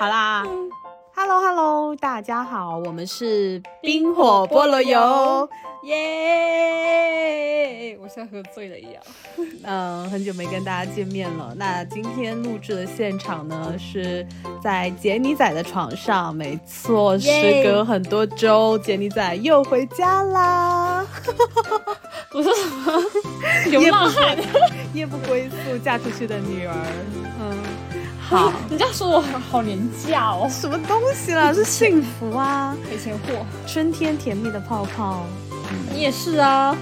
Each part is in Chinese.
好啦，Hello Hello，大家好，我们是冰火菠萝油，耶！我像喝醉了一样。嗯，很久没跟大家见面了。那今天录制的现场呢，是在杰尼仔的床上，没错，时隔很多周，杰尼仔又回家啦。我说什么？流 浪汉，夜不归宿，嫁出去的女儿。嗯，好，人家说我好廉价哦，什么东西啦？是幸福啊，赔钱货，春天甜蜜的泡泡。你也是啊，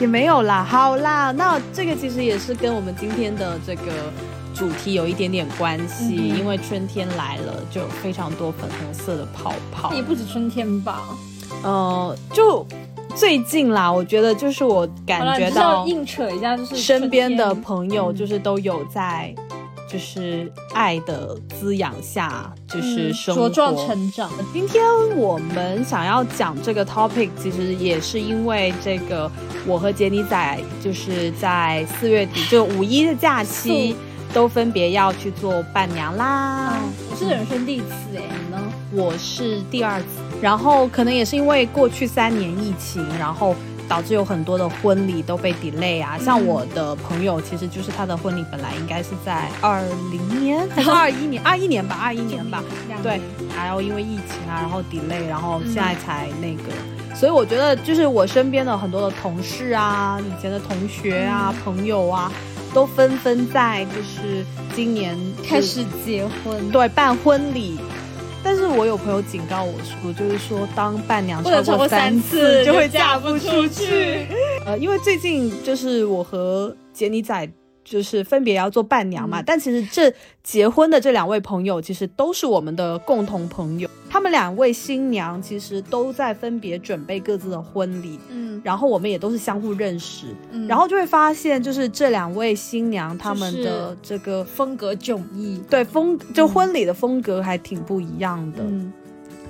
也没有啦。好啦，那这个其实也是跟我们今天的这个主题有一点点关系，因为春天来了，就有非常多粉红色的泡泡。也不止春天吧？呃，就最近啦，我觉得就是我感觉到硬扯一下，就是身边的朋友就是都有在。就是爱的滋养下，就是茁壮成长。今天我们想要讲这个 topic，其实也是因为这个，我和杰尼仔就是在四月底，就五一的假期，都分别要去做伴娘啦。我是人生第一次哎，你呢？我是第二次，然后可能也是因为过去三年疫情，然后。导致有很多的婚礼都被 delay 啊，像我的朋友，其实就是他的婚礼本来应该是在二零年 还是二一年，二一年吧，二一年吧，对，然后因为疫情啊，然后 delay，然后现在才那个，所以我觉得就是我身边的很多的同事啊，以前的同学啊，朋友啊，都纷纷在就是今年开始结婚，对，办婚礼。但是我有朋友警告我说，就是说当伴娘超过三次就会嫁不出去。呃，因为最近就是我和杰尼仔。就是分别要做伴娘嘛，但其实这结婚的这两位朋友其实都是我们的共同朋友，他们两位新娘其实都在分别准备各自的婚礼，嗯，然后我们也都是相互认识，嗯，然后就会发现就是这两位新娘他们的这个风格迥异，对风就婚礼的风格还挺不一样的，嗯。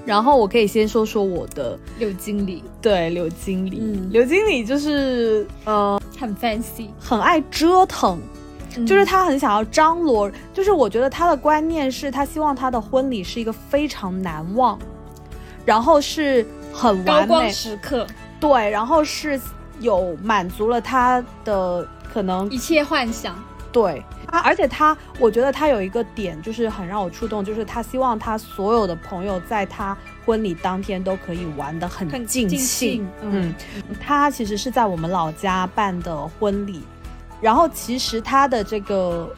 然后我可以先说说我的刘经理，对刘经理，嗯，刘经理就是呃很 fancy，很爱折腾，就是他很想要张罗，就是我觉得他的观念是他希望他的婚礼是一个非常难忘，然后是很完美。时刻，对，然后是有满足了他的可能一切幻想。对他，而且他，我觉得他有一个点就是很让我触动，就是他希望他所有的朋友在他婚礼当天都可以玩的很尽兴。嗯，他其实是在我们老家办的婚礼，然后其实他的这个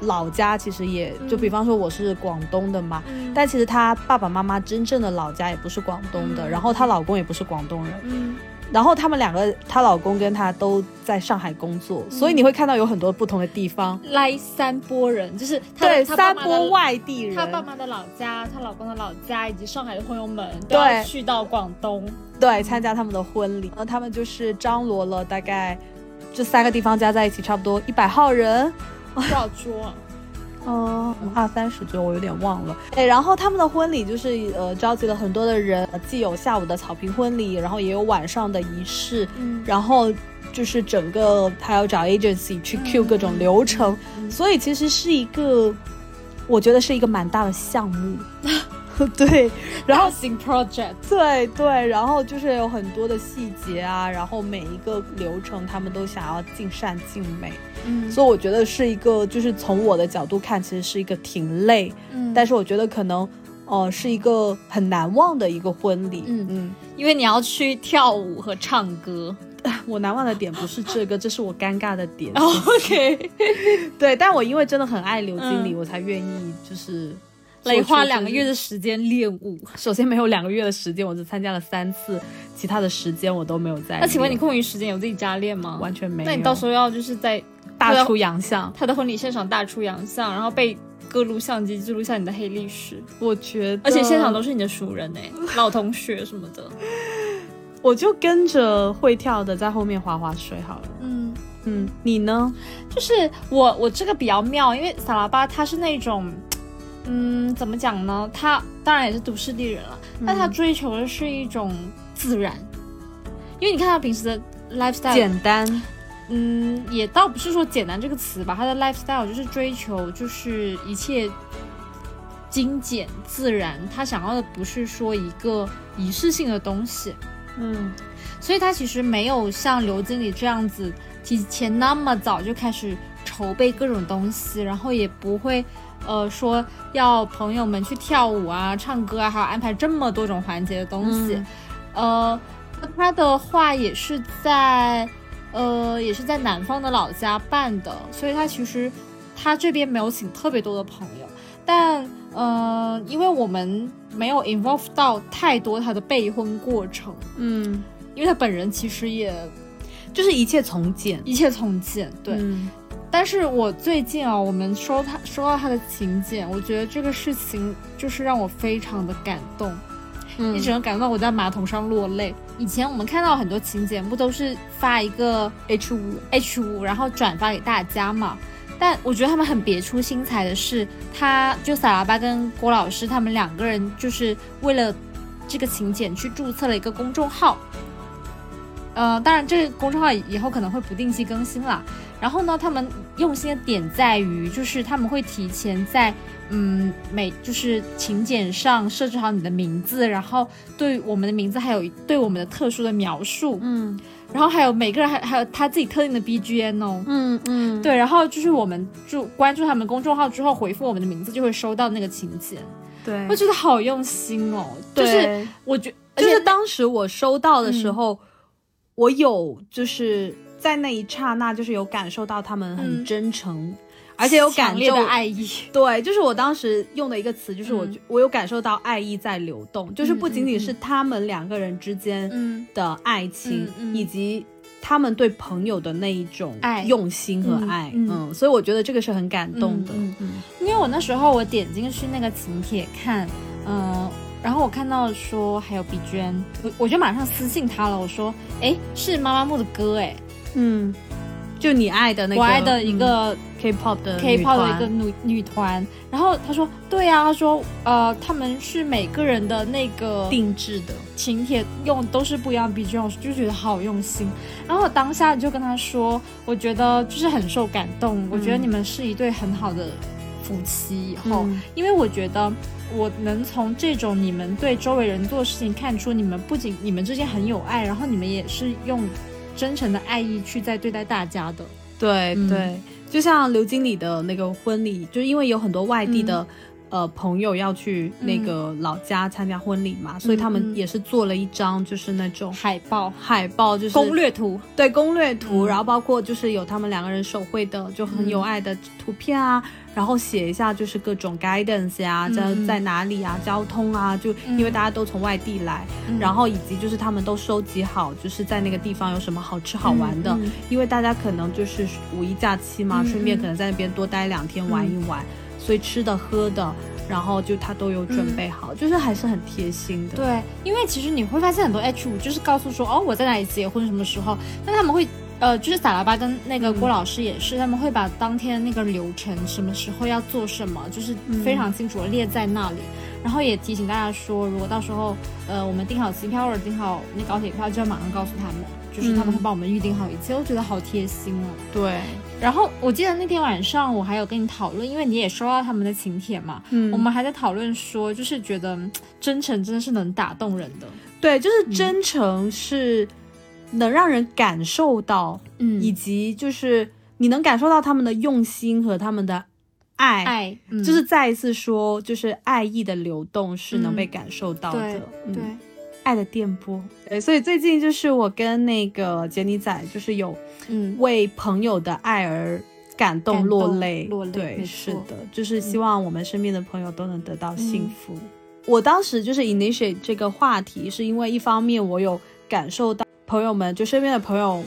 老家其实也就比方说我是广东的嘛，但其实他爸爸妈妈真正的老家也不是广东的，然后她老公也不是广东人。嗯。然后他们两个，她老公跟她都在上海工作，所以你会看到有很多不同的地方。来三波人，就是对三波外地人，她爸妈的老家，她老公的老家，以及上海的朋友们，都要去到广东，对，参加他们的婚礼。然后他们就是张罗了大概这三个地方加在一起，差不多一百号人，多少桌？哦，二三十桌，我有点忘了。哎，然后他们的婚礼就是呃，召集了很多的人，既有下午的草坪婚礼，然后也有晚上的仪式，然后就是整个他要找 agency 去 Q 各种流程，所以其实是一个，我觉得是一个蛮大的项目。对，然后新 project，对对，然后就是有很多的细节啊，然后每一个流程他们都想要尽善尽美，嗯，所以我觉得是一个，就是从我的角度看，其实是一个挺累，嗯，但是我觉得可能，哦，是一个很难忘的一个婚礼，嗯嗯，因为你要去跳舞和唱歌，我难忘的点不是这个，这是我尴尬的点，OK，对，但我因为真的很爱刘经理，我才愿意就是。得花两个月的时间练舞。首先没有两个月的时间，我只参加了三次，其他的时间我都没有在。那请问你空余时间有自己加练吗？完全没有。那你到时候要就是在大出洋相，他的婚礼现场大出洋相，然后被各路相机记录下你的黑历史。我觉得，而且现场都是你的熟人哎，老同学什么的。我就跟着会跳的在后面划划水好了。嗯嗯，你呢？就是我我这个比较妙，因为萨拉巴他是那种。嗯，怎么讲呢？他当然也是都市丽人了，但他追求的是一种自然，因为你看他平时的 lifestyle 简单，嗯，也倒不是说简单这个词吧，他的 lifestyle 就是追求就是一切精简自然，他想要的不是说一个仪式性的东西，嗯，所以他其实没有像刘经理这样子提前那么早就开始筹备各种东西，然后也不会呃说要朋友们去跳舞啊、唱歌啊，还有安排这么多种环节的东西，呃，他的话也是在呃也是在南方的老家办的，所以他其实他这边没有请特别多的朋友。但呃，因为我们没有 involve 到太多他的备婚过程，嗯，因为他本人其实也就是一切从简，一切从简，对。但是我最近啊，我们收他收到他的请柬，我觉得这个事情就是让我非常的感动，你只能感动到我在马桶上落泪。以前我们看到很多请柬，不都是发一个 H 五 H 五，然后转发给大家嘛？但我觉得他们很别出心裁的是，他就萨拉巴跟郭老师他们两个人就是为了这个请柬去注册了一个公众号。呃，当然这个公众号以后可能会不定期更新了。然后呢，他们用心的点在于，就是他们会提前在嗯每就是请柬上设置好你的名字，然后对我们的名字还有对我们的特殊的描述。嗯。然后还有每个人还还有他自己特定的 BGM 哦，嗯嗯，对，然后就是我们就关注他们公众号之后回复我们的名字，就会收到那个请柬，对，我觉得好用心哦，就是我觉，就是当时我收到的时候，我有就是在那一刹那，就是有感受到他们很真诚。而且有感受爱意，对，就是我当时用的一个词，就是我我有感受到爱意在流动，就是不仅仅是他们两个人之间的爱情，以及他们对朋友的那一种爱、用心和爱，嗯，所以我觉得这个是很感动的。嗯，因为我那时候我点进去那个请帖看，嗯，然后我看到说还有碧娟，我我就马上私信他了，我说，哎，是妈妈木的歌，哎，嗯。就你爱的那个，我爱的一个 K-pop 的 K-pop 的一个女女团，然后他说，对呀，他说，呃，他们是每个人的那个定制的请帖用都是不一样 BGM，就觉得好用心。然后我当下就跟他说，我觉得就是很受感动，我觉得你们是一对很好的夫妻。以后，因为我觉得我能从这种你们对周围人做事情看出，你们不仅你们之间很有爱，然后你们也是用。真诚的爱意去在对待大家的，对对，就像刘经理的那个婚礼，就是因为有很多外地的呃朋友要去那个老家参加婚礼嘛，所以他们也是做了一张就是那种海报，海报就是攻略图，对攻略图，然后包括就是有他们两个人手绘的就很有爱的图片啊。然后写一下就是各种 guidance 呀，在在哪里啊，交通啊，就因为大家都从外地来，然后以及就是他们都收集好，就是在那个地方有什么好吃好玩的，因为大家可能就是五一假期嘛，顺便可能在那边多待两天玩一玩，所以吃的喝的，然后就他都有准备好，就是还是很贴心的。对，因为其实你会发现很多 H 五就是告诉说哦我在哪里结婚什么时候，那他们会。呃，就是萨拉巴跟那个郭老师也是，他们会把当天那个流程，什么时候要做什么，就是非常清楚的列在那里。然后也提醒大家说，如果到时候呃我们订好机票或者订好那高铁票，就要马上告诉他们，就是他们会帮我们预定好一切。我觉得好贴心哦。对。然后我记得那天晚上我还有跟你讨论，因为你也收到他们的请帖嘛，嗯，我们还在讨论说，就是觉得真诚真的是能打动人的。对，就是真诚是。能让人感受到，嗯，以及就是你能感受到他们的用心和他们的爱，爱，就是再一次说，就是爱意的流动是能被感受到的，对，爱的电波。对，所以最近就是我跟那个杰尼仔，就是有，嗯，为朋友的爱而感动落泪，落泪，对，是的，就是希望我们身边的朋友都能得到幸福。我当时就是 initiate 这个话题，是因为一方面我有感受到。朋友们，就身边的朋友，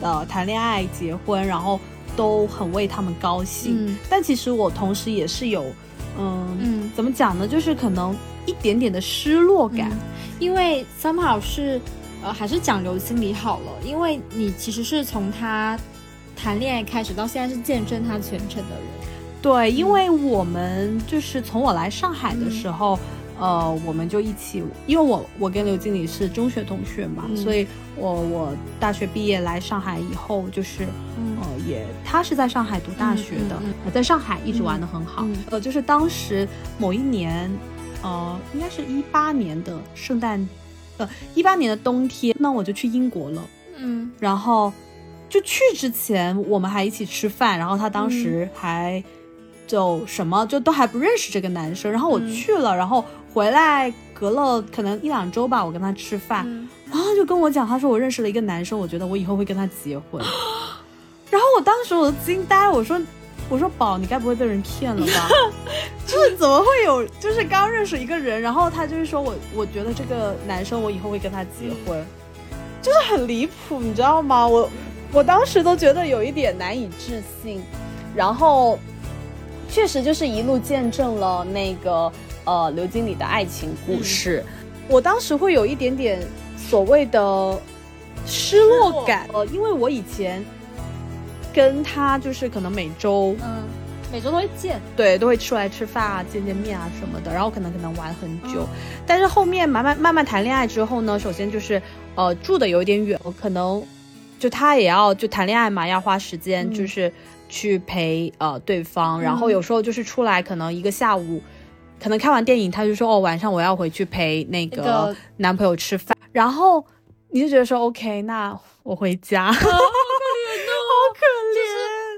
呃，谈恋爱、结婚，然后都很为他们高兴。但其实我同时也是有，嗯，怎么讲呢？就是可能一点点的失落感，因为 somehow 是，呃，还是讲刘经理好了，因为你其实是从他谈恋爱开始到现在是见证他全程的人。对，因为我们就是从我来上海的时候。呃，我们就一起，因为我我跟刘经理是中学同学嘛，所以我我大学毕业来上海以后，就是呃也，他是在上海读大学的，在上海一直玩的很好。呃，就是当时某一年，呃，应该是一八年的圣诞，呃，一八年的冬天，那我就去英国了。嗯，然后就去之前我们还一起吃饭，然后他当时还就什么就都还不认识这个男生，然后我去了，然后回来隔了可能一两周吧，我跟他吃饭。然后就跟我讲，他说我认识了一个男生，我觉得我以后会跟他结婚。然后我当时我都惊呆，我说我说宝，你该不会被人骗了吧？就是怎么会有，就是刚认识一个人，然后他就是说我我觉得这个男生我以后会跟他结婚，就是很离谱，你知道吗？我我当时都觉得有一点难以置信。然后确实就是一路见证了那个呃刘经理的爱情故事，我当时会有一点点。所谓的失落感，呃，因为我以前跟他就是可能每周，嗯，每周都会见，对，都会出来吃饭啊，见见面啊什么的，然后可能可能玩很久，但是后面慢慢慢慢谈恋爱之后呢，首先就是呃住的有点远，可能就他也要就谈恋爱嘛，要花时间就是去陪呃对方，然后有时候就是出来可能一个下午，可能看完电影他就说哦晚上我要回去陪那个男朋友吃饭。然后你就觉得说，OK，那我回家。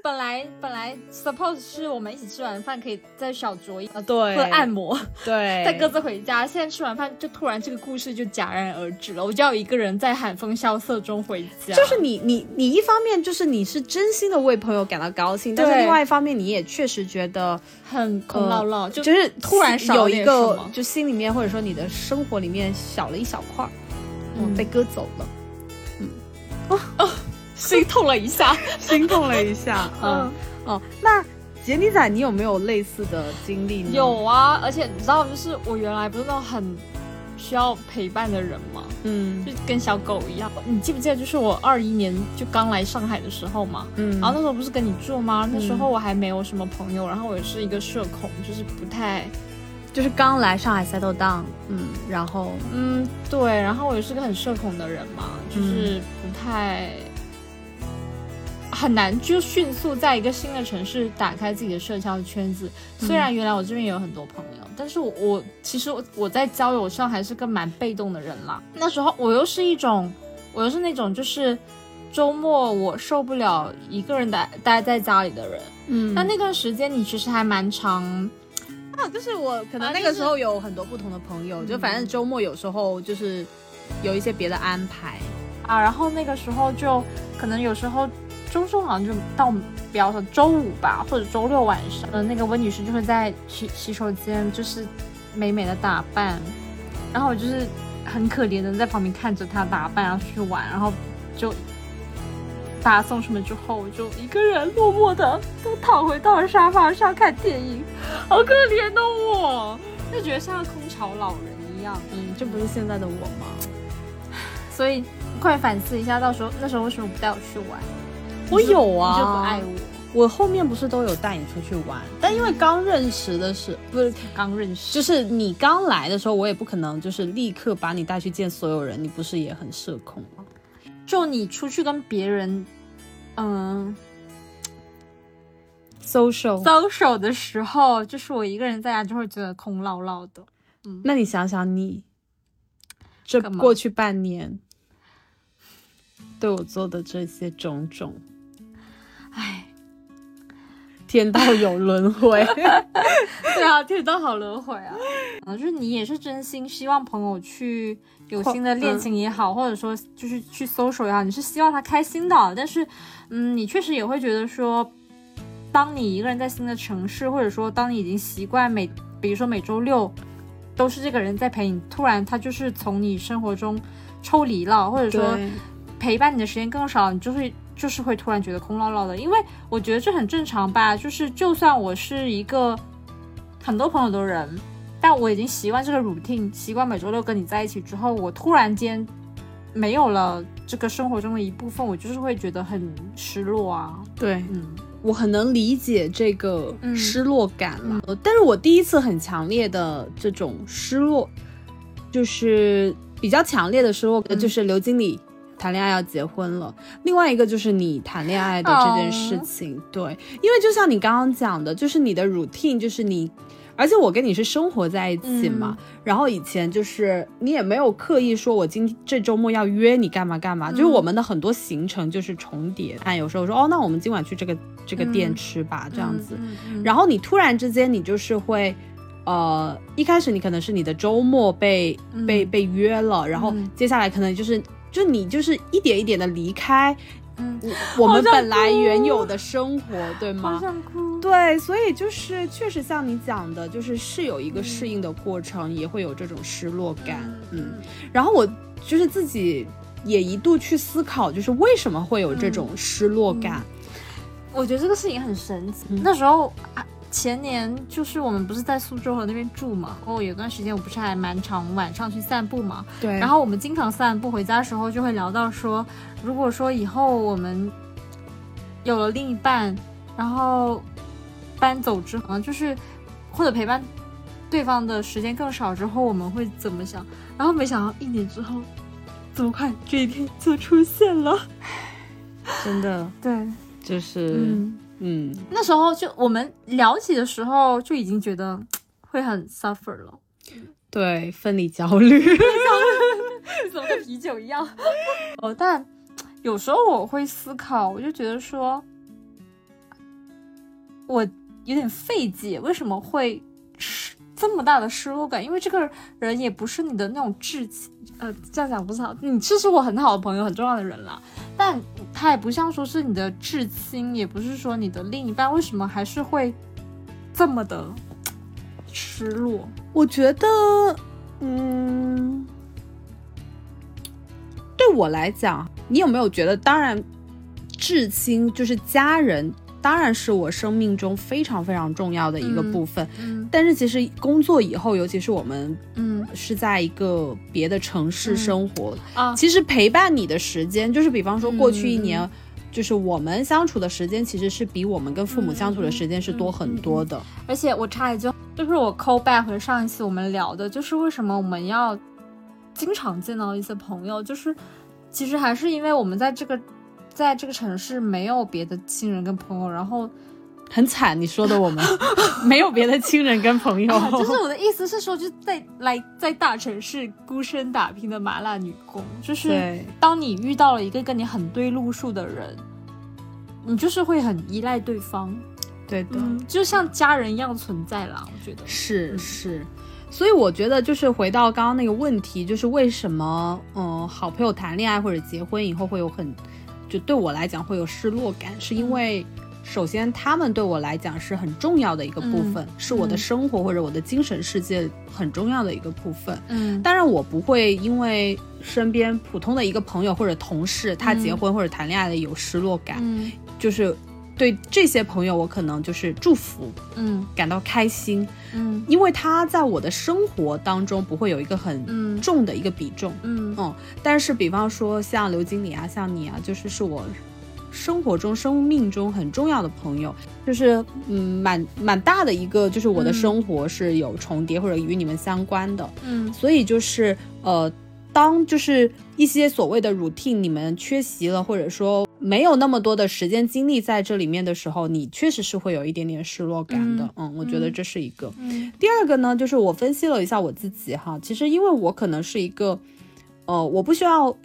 本来本来 suppose 是我们一起吃完饭可以在小酌一对，或按摩，对，再各自回家。现在吃完饭就突然这个故事就戛然而止了，我就要一个人在寒风萧瑟中回家。就是你你你一方面就是你是真心的为朋友感到高兴，但是另外一方面你也确实觉得很空落落，就是突然有一个就心里面或者说你的生活里面少了一小块。被割走了，嗯，哦，心痛了一下，心痛了一下，嗯，哦，那杰尼仔，你有没有类似的经历呢？有啊，而且你知道，就是我原来不是那种很需要陪伴的人吗？嗯，就跟小狗一样。你记不记得，就是我二一年就刚来上海的时候嘛，嗯，然后那时候不是跟你住吗？那时候我还没有什么朋友，然后我也是一个社恐，就是不太。就是刚来上海 settle down，嗯，然后嗯对，然后我也是个很社恐的人嘛，就是不太很难就迅速在一个新的城市打开自己的社交圈子。虽然原来我这边也有很多朋友，但是我我其实我在交友上还是个蛮被动的人啦。那时候我又是一种，我又是那种就是周末我受不了一个人待待在家里的人，嗯，那那段时间你其实还蛮长。啊，就是我可能那个时候有很多不同的朋友，就反正周末有时候就是有一些别的安排啊，然后那个时候就可能有时候周中好像就到，比方说周五吧，或者周六晚上，呃，那个温女士就会在洗洗手间就是美美的打扮，然后我就是很可怜的在旁边看着她打扮然后去玩，然后就。大家送出门之后，我就一个人落寞的都躺回到了沙发上看电影，好可怜的我，就觉得像个空巢老人一样。嗯，这不是现在的我吗？所以快反思一下，到时候那时候为什么不带我去玩？我有啊，就不爱我。我后面不是都有带你出去玩，但因为刚认识的是不是刚认识，就是你刚来的时候，我也不可能就是立刻把你带去见所有人，你不是也很社恐吗？就你出去跟别人，嗯，social social 的时候，就是我一个人在家就会觉得空落落的。嗯，那你想想你这过去半年对我做的这些种种，唉，天道有轮回。对啊，天道好轮回啊！啊，就是你也是真心希望朋友去。有新的恋情也好，或者说就是去搜索也好，你是希望他开心的。但是，嗯，你确实也会觉得说，当你一个人在新的城市，或者说当你已经习惯每，比如说每周六都是这个人在陪你，突然他就是从你生活中抽离了，或者说陪伴你的时间更少，你就会就是会突然觉得空落落的。因为我觉得这很正常吧，就是就算我是一个很多朋友的人。但我已经习惯这个 routine，习惯每周六跟你在一起之后，我突然间没有了这个生活中的一部分，我就是会觉得很失落啊。对，嗯，我很能理解这个失落感了。但是我第一次很强烈的这种失落，就是比较强烈的失落，就是刘经理谈恋爱要结婚了，另外一个就是你谈恋爱的这件事情。对，因为就像你刚刚讲的，就是你的 routine，就是你。而且我跟你是生活在一起嘛，然后以前就是你也没有刻意说我今这周末要约你干嘛干嘛，就是我们的很多行程就是重叠。啊，有时候说哦，那我们今晚去这个这个店吃吧，这样子。然后你突然之间你就是会，呃，一开始你可能是你的周末被被被约了，然后接下来可能就是就你就是一点一点的离开。嗯，我我们本来原有的生活，对吗？好想哭。对，所以就是确实像你讲的，就是是有一个适应的过程，也会有这种失落感。嗯，然后我就是自己也一度去思考，就是为什么会有这种失落感？我觉得这个事情很神奇。那时候啊。前年就是我们不是在苏州河那边住嘛，哦有段时间我不是还蛮常晚上去散步嘛，对。然后我们经常散步回家的时候就会聊到说，如果说以后我们有了另一半，然后搬走之后，就是或者陪伴对方的时间更少之后，我们会怎么想？然后没想到一年之后，这么快这一天就出现了，真的，对，就是。嗯，那时候就我们聊起的时候就已经觉得 会很 suffer 了，对，分离焦虑，怎么跟啤酒一样？哦，但有时候我会思考，我就觉得说，我有点费解，为什么会失这么大的失落感？因为这个人也不是你的那种至亲，呃，这样讲不是好，你这是我很好的朋友，很重要的人了，但。他也不像说是你的至亲，也不是说你的另一半，为什么还是会这么的失落？我觉得，嗯，对我来讲，你有没有觉得？当然，至亲就是家人。当然是我生命中非常非常重要的一个部分，但是其实工作以后，尤其是我们，嗯，是在一个别的城市生活啊，其实陪伴你的时间，就是比方说过去一年，就是我们相处的时间，其实是比我们跟父母相处的时间是多很多的。而且我插一句，就是我 call back 和上一次我们聊的，就是为什么我们要经常见到一些朋友，就是其实还是因为我们在这个。在这个城市没有别的亲人跟朋友，然后很惨。你说的我们 没有别的亲人跟朋友，就是我的意思是说，就在来在大城市孤身打拼的麻辣女工，就是当你遇到了一个跟你很对路数的人，你就是会很依赖对方，对的，就像家人一样存在啦。我觉得是是，所以我觉得就是回到刚刚那个问题，就是为什么嗯，好朋友谈恋爱或者结婚以后会有很。就对我来讲会有失落感，是因为首先他们对我来讲是很重要的一个部分，是我的生活或者我的精神世界很重要的一个部分。嗯，当然我不会因为身边普通的一个朋友或者同事他结婚或者谈恋爱的有失落感，就是。对这些朋友，我可能就是祝福，嗯，感到开心，嗯，因为他在我的生活当中不会有一个很重的一个比重，嗯。嗯。但是，比方说像刘经理啊，像你啊，就是是我生活中、生命中很重要的朋友，就是嗯，蛮蛮大的一个，就是我的生活是有重叠或者与你们相关的，嗯，所以就是呃。当就是一些所谓的 routine 你们缺席了，或者说没有那么多的时间精力在这里面的时候，你确实是会有一点点失落感的。嗯，我觉得这是一个。第二个呢，就是我分析了一下我自己哈，其实因为我可能是一个，呃，我不需要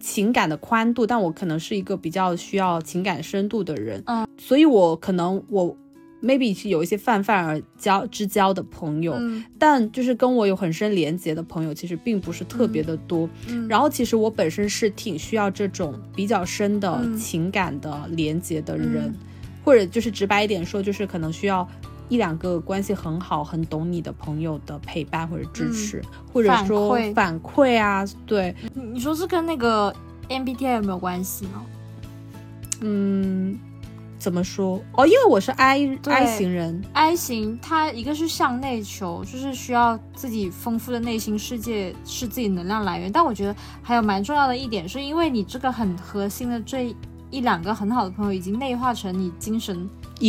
情感的宽度，但我可能是一个比较需要情感深度的人。嗯，所以我可能我。Maybe 是有一些泛泛而交之交的朋友，但就是跟我有很深连接的朋友，其实并不是特别的多。然后其实我本身是挺需要这种比较深的情感的连接的人，或者就是直白一点说，就是可能需要一两个关系很好、很懂你的朋友的陪伴或者支持，或者说反馈啊。对，你说是跟那个 MBTI 有没有关系呢？嗯。怎么说哦？因为我是 I I 型人，I 型，它一个是向内求，就是需要自己丰富的内心世界是自己能量来源。但我觉得还有蛮重要的一点，是因为你这个很核心的这一两个很好的朋友，已经内化成你精神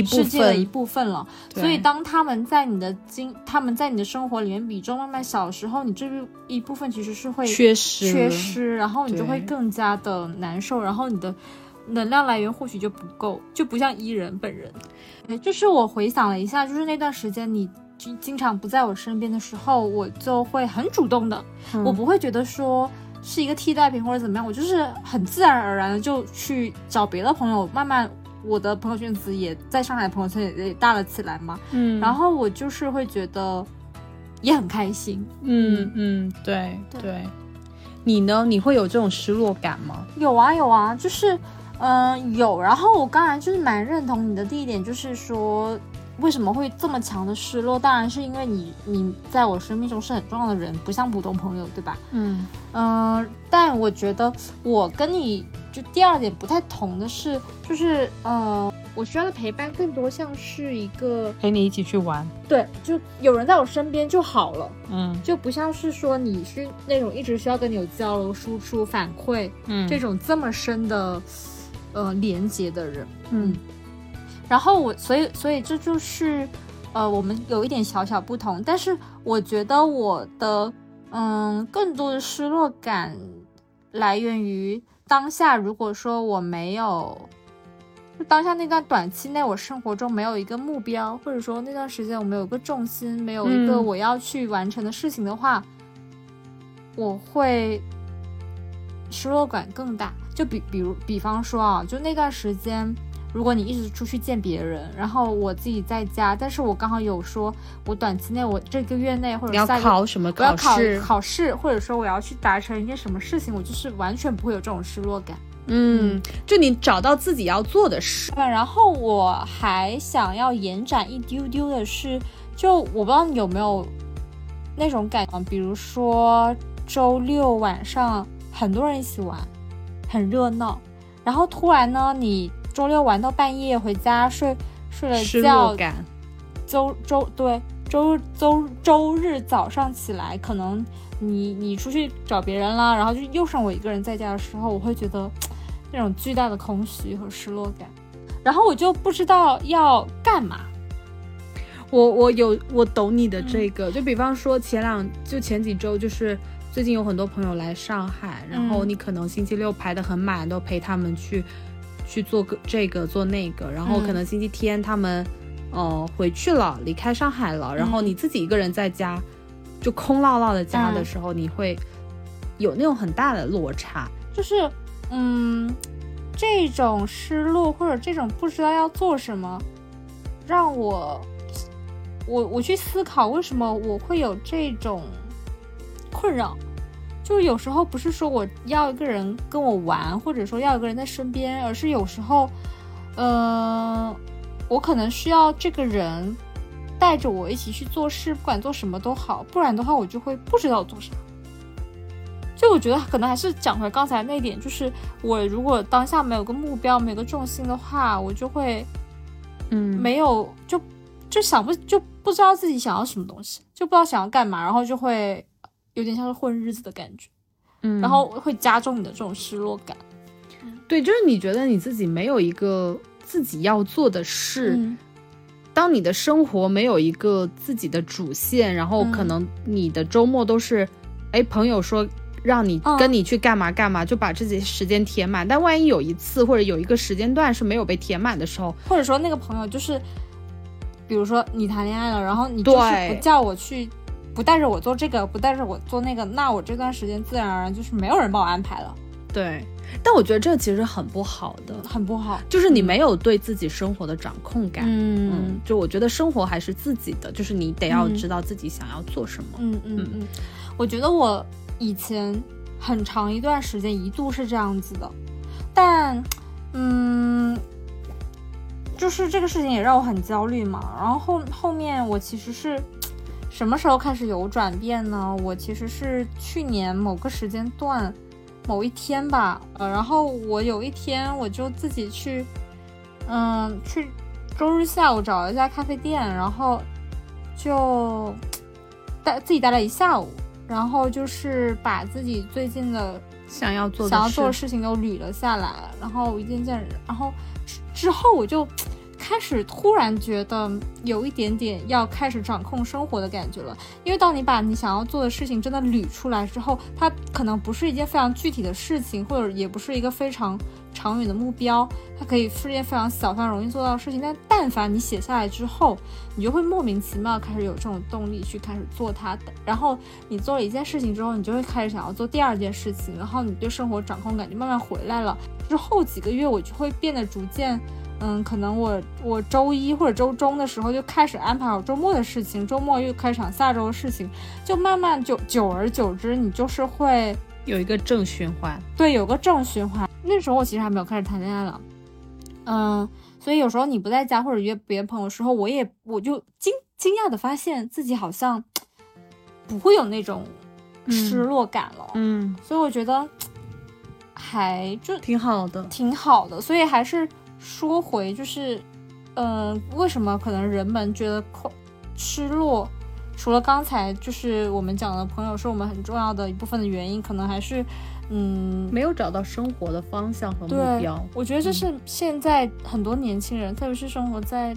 世界的一分，部分了。对所以当他们在你的精，他们在你的生活里面比重慢慢小的时候，你这一部分其实是会缺失缺失，然后你就会更加的难受，然后你的能量来源或许就不够，就不像伊人本人。哎就是我回想了一下，就是那段时间你经经常不在我身边的时候，我就会很主动的，嗯我不会觉得说是一个替代品或者怎么样，我就是很自然而然的就去找别的朋友，慢慢。我的朋友圈子也在上海朋友圈也也大了起来嘛，嗯，然后我就是会觉得也很开心，嗯嗯，对对对，你呢？你会有这种失落感吗？有啊有啊，就是，嗯、有。然后我刚才就是蛮认同你的第一点，就是说为什么会这么强的失落？当然是因为你你在我生命中是很重要的人，不像普通朋友，对吧？嗯嗯、但我觉得我跟你就第二点不太同的是，就是呃，我需要的陪伴更多像是一个陪你一起去玩，对，就有人在我身边就好了。嗯就不像是说你是那种一直需要跟你有交流、输出、反馈，嗯这种这么深的呃连接的人。嗯然后我，所以，所以这就是呃，我们有一点小小不同，但是我觉得我的嗯，更多的失落感来源于当下。如果说我没有，就当下那段短期内，我生活中没有一个目标，或者说那段时间我没有一个重心，没有一个嗯我要去完成的事情的话，我会失落感更大。就比比如比方说啊，就那段时间，如果你一直出去见别人，然后我自己在家，但是我刚好有说，我短期内我这个月内或者下个考什么我要考试？考试，或者说我要去达成一件什么事情，我就是完全不会有这种失落感。嗯，就你找到自己要做的事。对，然后我还想要延展一丢丢的是，就我不知道你有没有那种感觉，比如说周六晚上很多人一起玩，很热闹，然后突然呢，你周六玩到半夜回家睡睡了觉，感，周周对周周周日早上起来，可能你你出去找别人啦，然后就又剩我一个人在家的时候，我会觉得那种巨大的空虚和失落感，然后我就不知道要干嘛。我我有我懂你的这个，就比方说前两就前几周就是。最近有很多朋友来上海，然后嗯。你可能星期六排的很满，都陪他们去去做个这个做那个，然后嗯。可能星期天他们呃回去了，离开上海了，然后嗯。你自己一个人在家，就空落落的家的嗯。时候，你会有那种很大的落差。就是，嗯，这种失落或者这种不知道要做什么，让我，我我去思考为什么我会有这种困扰。就是有时候不是说我要一个人跟我玩，或者说要一个人在身边，而是有时候，呃，我可能需要这个人带着我一起去做事，不管做什么都好，不然的话我就会不知道做啥。就我觉得可能还是讲回刚才那点，就是我如果当下没有个目标，没有个重心的话，我就会嗯，没有就就想不就不知道自己想要什么东西，就不知道想要干嘛，然后就会有点像是混日子的感觉，嗯，然后会加重你的这种失落感。对，就是你觉得你自己没有一个自己要做的事，嗯当你的生活没有一个自己的主线，然后可嗯能你的周末都是，哎、朋友说让你嗯跟你去干嘛干嘛，就把自己时间填满。但万一有一次或者有一个时间段是没有被填满的时候，或者说那个朋友就是，比如说你谈恋爱了，然后你就是不叫我去，不带着我做这个，不带着我做那个，那我这段时间自然而然就是没有人帮我安排了，对，但我觉得这其实很不好的，很不好。就是你没有对自己生活的掌控感。嗯嗯，就我觉得生活还是自己的，就是你得要嗯知道自己想要做什么。嗯嗯嗯，我觉得我以前很长一段时间一度是这样子的，但嗯，就是这个事情也让我很焦虑嘛。然后后后面我其实是什么时候开始有转变呢？我其实是去年某个时间段某一天吧，呃，然后我有一天我就自己去，嗯，去周日下午找了一家咖啡店，然后就待自己待了一下午，然后就是把自己最近的想要做想要做的事事情都捋了下来，然后一件件，然后之之后我就开始突然觉得有一点点要开始掌控生活的感觉了。因为当你把你想要做的事情真的捋出来之后，它可能不是一件非常具体的事情，或者也不是一个非常长远的目标，它可以是一件非常小、非常容易做到的事情。但但凡你写下来之后，你就会莫名其妙开始有这种动力去开始做它。然后你做了一件事情之后，你就会开始想要做第二件事情，然后你对生活掌控感就慢慢回来了。之后几个月，我就会变得逐渐，嗯，可能我我周一或者周中的时候就开始安排好周末的事情，周末又开始想下周的事情，就慢慢就久而久之，你就是会有一个正循环。对，有个正循环。那时候我其实还没有开始谈恋爱了，嗯，所以有时候你不在家或者约别的朋友时候，我也我就惊惊讶的发现自己好像不会有那种失落感了，嗯，所以我觉得。还就挺好的，挺好的，所以还是说回就是，嗯，为什么可能人们觉得空失落？除了刚才就是我们讲的朋友是我们很重要的一部分的原因，可能还是，嗯，没有找到生活的方向和目标。我觉得这是现在很多年轻人，特别是生活在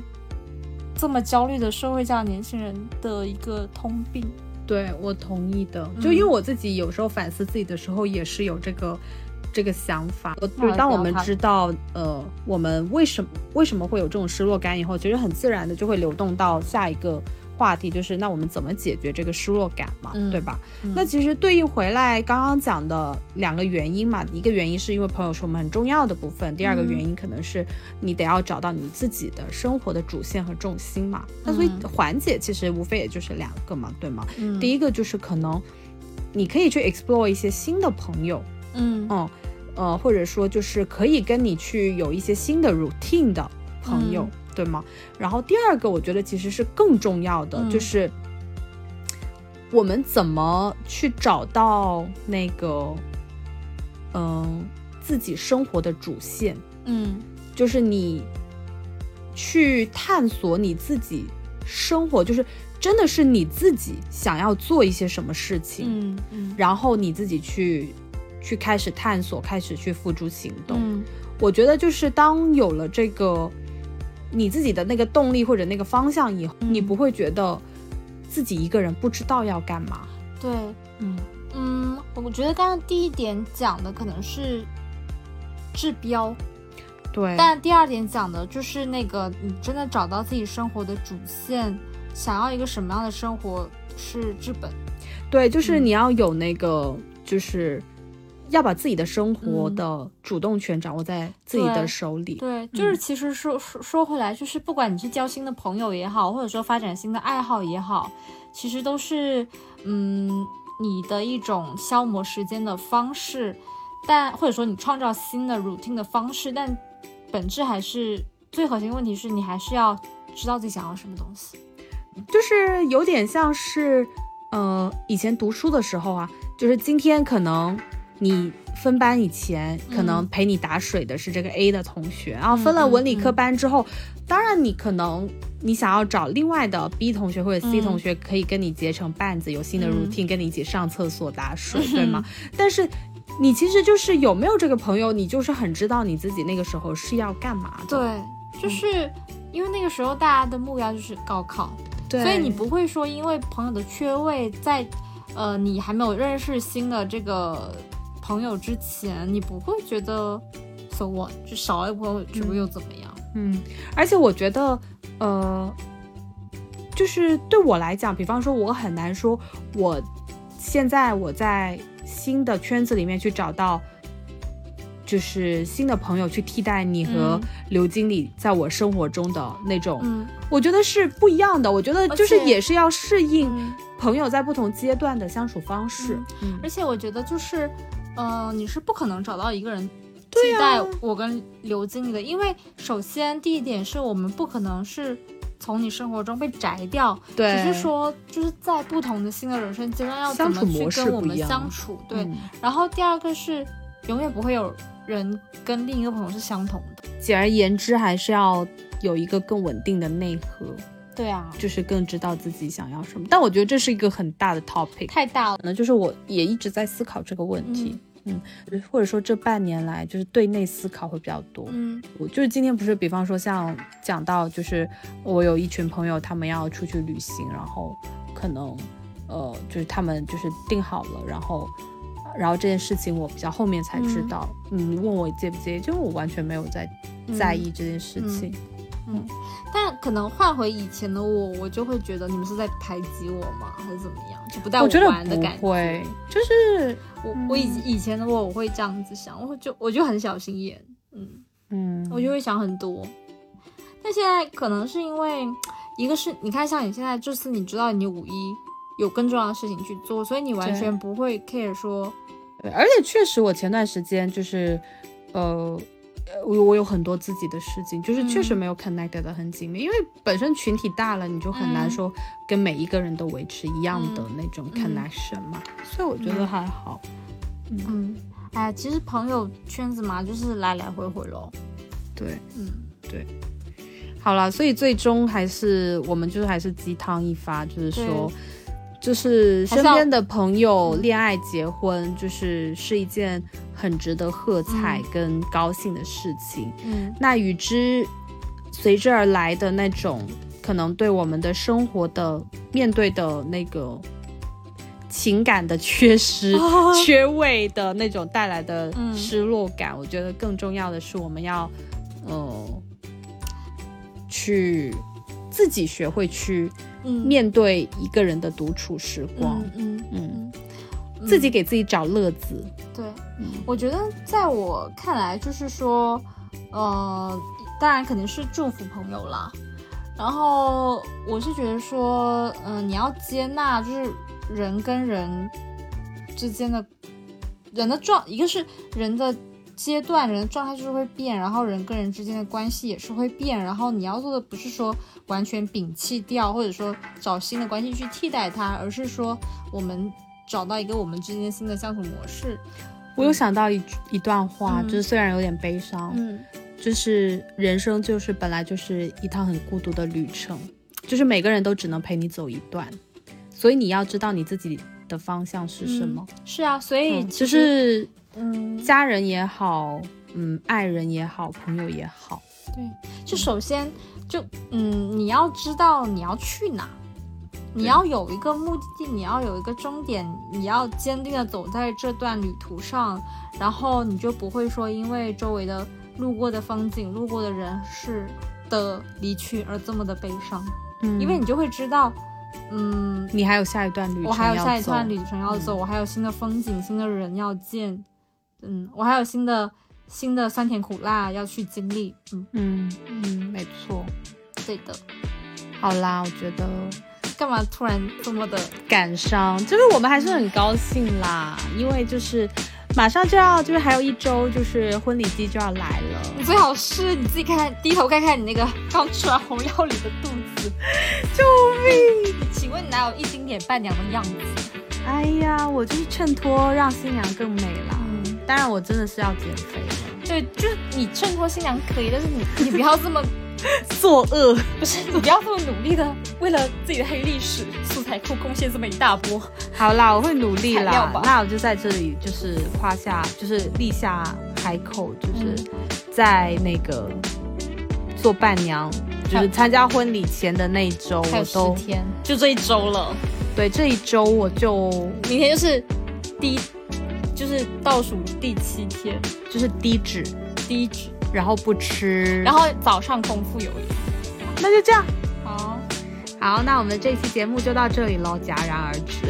这么焦虑的社会下年轻人的一个通病。对我同意的，就因为我自己有时候反思自己的时候，也是有这个。这个想法，就是当我们知道，呃，我们为什么为什么会有这种失落感以后，其实很自然的就会流动到下一个话题，就是那我们怎么解决这个失落感嘛，对吧？那其实对应回来刚刚讲的两个原因嘛，一个原因是因为朋友是我们很重要的部分，第二个原因可能是你得要找到你自己的生活的主线和重心嘛。那所以缓解其实无非也就是两个嘛，对吗？第一个就是可能你可以去 explore 一些新的朋友。嗯哦，呃，或者说就是可以跟你去有一些新的 routine 的朋友，对吗？然后第二个，我觉得其实是更重要的，就是我们怎么去找到那个，嗯，自己生活的主线。嗯，就是你去探索你自己生活，就是真的是你自己想要做一些什么事情。嗯嗯，然后你自己去。去开始探索，开始去付诸行动。嗯，我觉得就是当有了这个你自己的那个动力或者那个方向以后，你不会觉得自己一个人不知道要干嘛。对，嗯嗯，我觉得刚刚第一点讲的可能是治标，对。但第二点讲的就是那个你真的找到自己生活的主线，想要一个什么样的生活是治本。对，就是你要有那个就是。要把自己的生活的主动权掌握在自己的手里。对，就是其实说说说回来，就是不管你是交新的朋友也好，或者说发展新的爱好也好，其实都是嗯你的一种消磨时间的方式，但或者说你创造新的 routine 的方式，但本质还是最核心问题是你还是要知道自己想要什么东西，就是有点像是呃以前读书的时候啊，就是今天可能。你分班以前，可能陪你打水的是这个 A 的同学，然后分了文理科班之后，当然你可能你想要找另外的 B 同学或者 C 同学，可以跟你结成伴子，有新的 routine，跟你一起上厕所打水，对吗？但是你其实就是有没有这个朋友，你就是很知道你自己那个时候是要干嘛的。对，就是因为那个时候大家的目标就是高考，对，所以你不会说因为朋友的缺位，在呃你还没有认识新的这个。朋友之前，你不会觉得，so what，就少了一个朋友，这不又怎么样？嗯，而且我觉得，呃，就是对我来讲，比方说，我很难说，我现在我在新的圈子里面去找到，就是新的朋友去替代你和刘经理在我生活中的那种，我觉得是不一样的。我觉得就是也是要适应朋友在不同阶段的相处方式，而且我觉得就是。嗯，你是不可能找到一个人替代我跟刘经理的，因为首先第一点是我们不可能是从你生活中被摘掉，对，只是说就是在不同的新的人生阶段要怎么去跟我们相处，对。然后第二个是永远不会有人跟另一个朋友是相同的，简而言之还是要有一个更稳定的内核，对啊，就是更知道自己想要什么。但我觉得这是一个很大的 topic，太大了，那就是我也一直在思考这个问题。嗯，或者说这半年来就是对内思考会比较多。嗯，我就是今天不是，比方说像讲到，就是我有一群朋友，他们要出去旅行，然后可能呃，就是他们就是定好了，然后然后这件事情我比较后面才知道。嗯，你问我介不介意，就我完全没有在在意这件事情。嗯，但可能换回以前的我，我就会觉得你们是在排挤我吗，还是怎么样？就不带我玩的感觉。会，就是我我以以前的我，我会这样子想，我就我就很小心眼，嗯嗯，我就会想很多。但现在可能是因为一个是，你看像你现在这次，你知道你五一有更重要的事情去做，所以你完全不会 care 说。而且确实我前段时间就是呃。我我有很多自己的事情，就是确实没有 connect 的很紧密，因为本身群体大了，你就很难说跟每一个人都维持一样的那种 connection 嘛，所以我觉得还好。嗯，哎，其实朋友圈子嘛，就是来来回回咯。对，嗯，对。好了，所以最终还是我们就是还是鸡汤一发，就是说。就是身边的朋友恋爱结婚，就是是一件很值得喝彩跟高兴的事情。嗯，那与之随之而来的那种可能对我们的生活的面对的那个情感的缺失、缺位的那种带来的失落感，我觉得更重要的是我们要呃去自己学会去。面对一个人的独处时光，嗯嗯，自己给自己找乐子。对，我觉得在我看来，就是说，呃，当然肯定是祝福朋友啦。然后我是觉得说，嗯，你要接纳，就是人跟人之间的，人的状，一个是人的。阶段人的状态就是会变，然后人跟人之间的关系也是会变，然后你要做的不是说完全摒弃掉，或者说找新的关系去替代它，而是说我们找到一个我们之间新的相处模式。我有想到一一段话，就是虽然有点悲伤，嗯，就是人生就是本来就是一趟很孤独的旅程，就是每个人都只能陪你走一段，所以你要知道你自己的方向是什么。是啊，所以就是。嗯，家人也好，嗯，爱人也好，朋友也好，对，就首先就嗯，你要知道你要去哪，你要有一个目的地，你要有一个终点，你要坚定的走在这段旅途上，然后你就不会说因为周围的路过的风景、路过的人事的离去而这么的悲伤，嗯，因为你就会知道，嗯，你还有下一段旅程，我还有下一段旅程要走，我还有新的风景、新的人要见。嗯，我还有新的新的酸甜苦辣要去经历。嗯嗯嗯，没错，对的。好啦，我觉得干嘛突然这么的感伤？就是我们还是很高兴啦，因为就是马上就要，就是还有一周，就是婚礼季就要来了。你最好是你自己看，低头看看你那个刚吃完红料理的肚子。救命！请问你哪有一丁点伴娘的样子？哎呀，我就是衬托让新娘更美啦。当然，我真的是要减肥。对，就是你衬托新娘可以，但是你你不要这么 作恶，不是你不要这么努力的为了自己的黑历史素材库贡献这么一大波。好啦，我会努力啦。那我就在这里就是夸下，就是立下海口，就是在那个做伴娘，就是参加婚礼前的那一周，我都天，就这一周了。对，这一周我就明天就是第一。就是倒数第七天，就是低脂，低脂，然后不吃，然后早上空腹有氧，那就这样。好，好，那我们这期节目就到这里喽，戛然而止，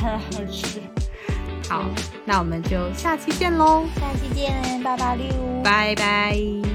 戛然而止。好，那我们就下期见喽，下期见，八八六，拜拜。